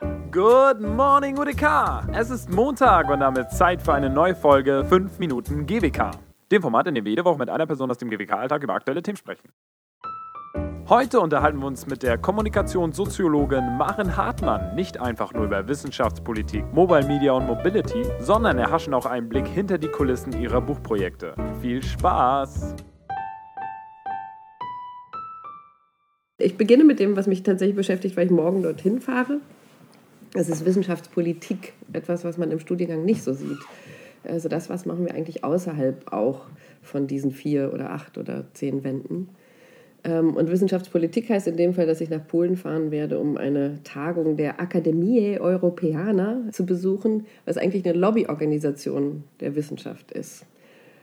Good morning, UDK! Es ist Montag und damit Zeit für eine neue Folge 5 Minuten GWK. Dem Format, in dem wir jede Woche mit einer Person aus dem GWK-Alltag über aktuelle Themen sprechen. Heute unterhalten wir uns mit der Kommunikationssoziologin Maren Hartmann nicht einfach nur über Wissenschaftspolitik, Mobile Media und Mobility, sondern erhaschen auch einen Blick hinter die Kulissen ihrer Buchprojekte. Viel Spaß! Ich beginne mit dem, was mich tatsächlich beschäftigt, weil ich morgen dorthin fahre. Das ist Wissenschaftspolitik, etwas, was man im Studiengang nicht so sieht. Also das, was machen wir eigentlich außerhalb auch von diesen vier oder acht oder zehn Wänden. Ähm, und Wissenschaftspolitik heißt in dem Fall, dass ich nach Polen fahren werde, um eine Tagung der Academie Europeana zu besuchen, was eigentlich eine Lobbyorganisation der Wissenschaft ist.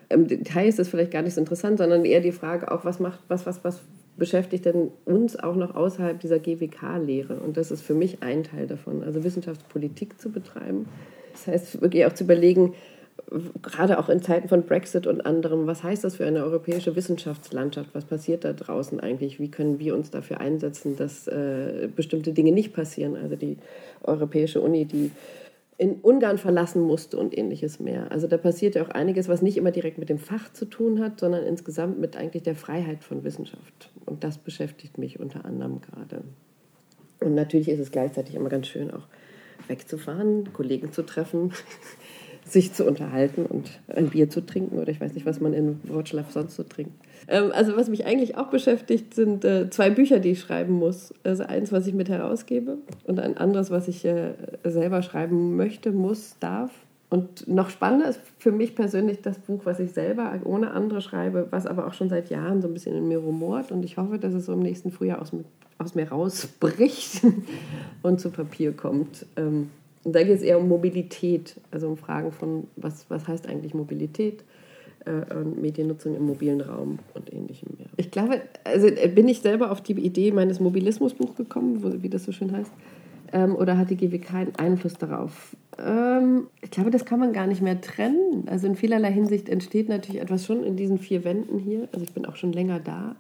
Im Detail ist das vielleicht gar nicht so interessant, sondern eher die Frage auch, was macht, was, was, was beschäftigt denn uns auch noch außerhalb dieser GWK-Lehre? Und das ist für mich ein Teil davon, also Wissenschaftspolitik zu betreiben. Das heißt, wirklich auch zu überlegen, gerade auch in Zeiten von Brexit und anderem, was heißt das für eine europäische Wissenschaftslandschaft? Was passiert da draußen eigentlich? Wie können wir uns dafür einsetzen, dass äh, bestimmte Dinge nicht passieren? Also die Europäische Uni, die in Ungarn verlassen musste und ähnliches mehr. Also da passiert ja auch einiges, was nicht immer direkt mit dem Fach zu tun hat, sondern insgesamt mit eigentlich der Freiheit von Wissenschaft. Und das beschäftigt mich unter anderem gerade. Und natürlich ist es gleichzeitig immer ganz schön, auch wegzufahren, Kollegen zu treffen, sich zu unterhalten und ein Bier zu trinken oder ich weiß nicht, was man in Wroclaw sonst so trinkt. Ähm, also was mich eigentlich auch beschäftigt, sind äh, zwei Bücher, die ich schreiben muss. Also eins, was ich mit herausgebe und ein anderes, was ich äh, selber schreiben möchte, muss, darf. Und noch spannender ist für mich persönlich das Buch, was ich selber ohne andere schreibe, was aber auch schon seit Jahren so ein bisschen in mir rumort. Und ich hoffe, dass es so im nächsten Frühjahr aus, aus mir rausbricht und zu Papier kommt. Ähm, und da geht es eher um Mobilität, also um Fragen von, was, was heißt eigentlich Mobilität äh, und Mediennutzung im mobilen Raum und ähnlichem mehr. Ich glaube, also äh, bin ich selber auf die Idee meines Mobilismusbuchs gekommen, wo, wie das so schön heißt, ähm, oder hat die GWK einen Einfluss darauf? Ähm, ich glaube, das kann man gar nicht mehr trennen. Also in vielerlei Hinsicht entsteht natürlich etwas schon in diesen vier Wänden hier. Also ich bin auch schon länger da.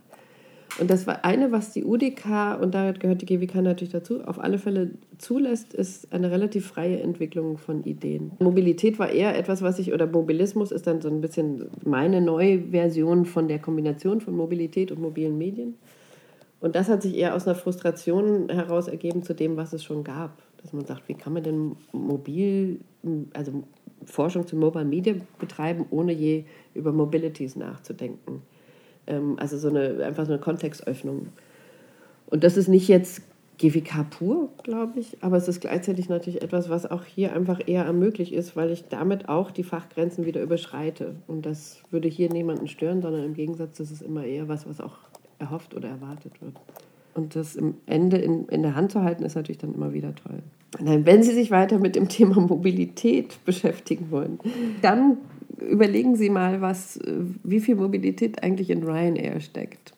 Und das eine, was die UDK, und da gehört die GWK natürlich dazu, auf alle Fälle zulässt, ist eine relativ freie Entwicklung von Ideen. Mobilität war eher etwas, was ich, oder Mobilismus ist dann so ein bisschen meine neue Version von der Kombination von Mobilität und mobilen Medien. Und das hat sich eher aus einer Frustration heraus ergeben zu dem, was es schon gab. Dass man sagt, wie kann man denn mobil, also Forschung zu Mobile Media betreiben, ohne je über Mobilities nachzudenken. Ähm, also so eine, einfach so eine Kontextöffnung. Und das ist nicht jetzt GWK pur, glaube ich, aber es ist gleichzeitig natürlich etwas, was auch hier einfach eher ermöglicht ist, weil ich damit auch die Fachgrenzen wieder überschreite. Und das würde hier niemanden stören, sondern im Gegensatz, das ist immer eher was, was auch erhofft oder erwartet wird. Und das im Ende in, in der Hand zu halten, ist natürlich dann immer wieder toll. Nein, wenn Sie sich weiter mit dem Thema Mobilität beschäftigen wollen, dann überlegen Sie mal, was, wie viel Mobilität eigentlich in Ryanair steckt.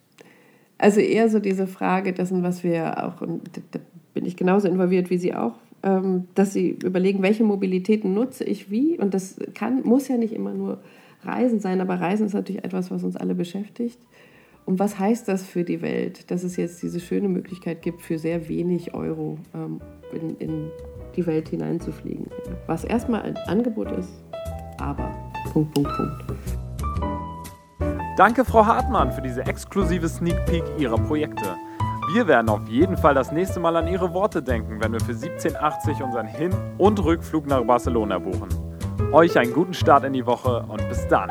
Also eher so diese Frage dessen, was wir auch, und da bin ich genauso involviert wie Sie auch, ähm, dass Sie überlegen, welche Mobilitäten nutze ich wie. Und das kann, muss ja nicht immer nur Reisen sein, aber Reisen ist natürlich etwas, was uns alle beschäftigt. Und was heißt das für die Welt, dass es jetzt diese schöne Möglichkeit gibt, für sehr wenig Euro ähm, in, in die Welt hineinzufliegen? Was erstmal ein Angebot ist, aber Punkt, Punkt, Punkt. Danke, Frau Hartmann, für diese exklusive Sneak Peek Ihrer Projekte. Wir werden auf jeden Fall das nächste Mal an Ihre Worte denken, wenn wir für 1780 unseren Hin- und Rückflug nach Barcelona buchen. Euch einen guten Start in die Woche und bis dann.